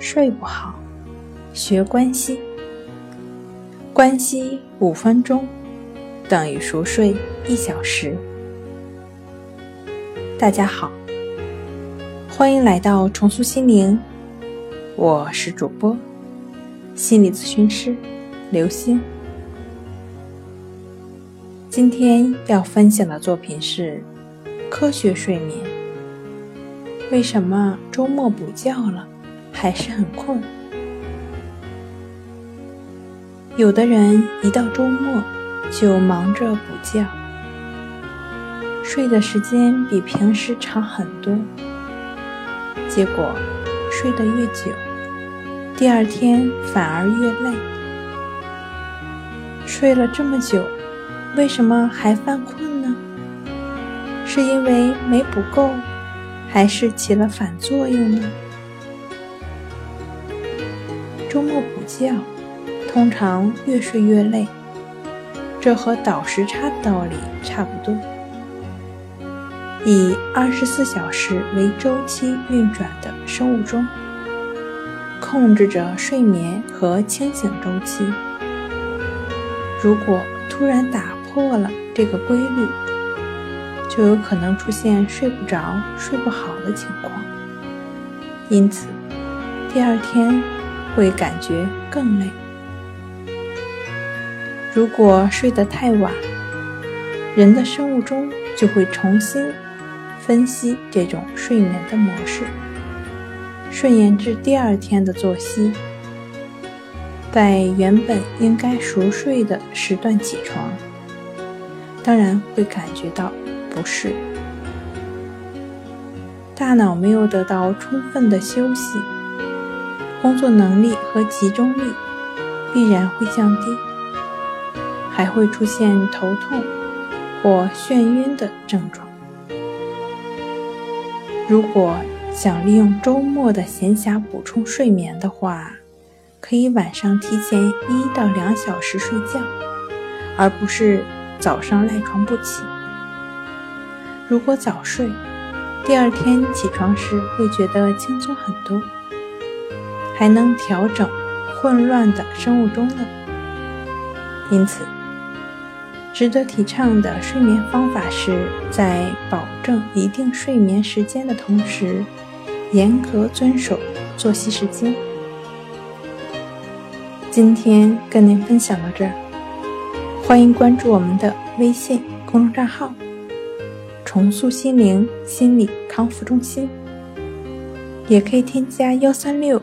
睡不好，学关息。关息五分钟等于熟睡一小时。大家好，欢迎来到重塑心灵，我是主播心理咨询师刘星。今天要分享的作品是科学睡眠。为什么周末补觉了还是很困？有的人一到周末就忙着补觉，睡的时间比平时长很多，结果睡得越久，第二天反而越累。睡了这么久，为什么还犯困呢？是因为没补够？还是起了反作用呢？周末补觉，通常越睡越累，这和倒时差的道理差不多。以二十四小时为周期运转的生物钟，控制着睡眠和清醒周期。如果突然打破了这个规律，就有可能出现睡不着、睡不好的情况，因此第二天会感觉更累。如果睡得太晚，人的生物钟就会重新分析这种睡眠的模式，顺延至第二天的作息，在原本应该熟睡的时段起床，当然会感觉到。不适，大脑没有得到充分的休息，工作能力和集中力必然会降低，还会出现头痛或眩晕的症状。如果想利用周末的闲暇补充睡眠的话，可以晚上提前一到两小时睡觉，而不是早上赖床不起。如果早睡，第二天起床时会觉得轻松很多，还能调整混乱的生物钟呢。因此，值得提倡的睡眠方法是在保证一定睡眠时间的同时，严格遵守作息时间。今天跟您分享到这儿，欢迎关注我们的微信公众账号。重塑心灵心理康复中心，也可以添加幺三六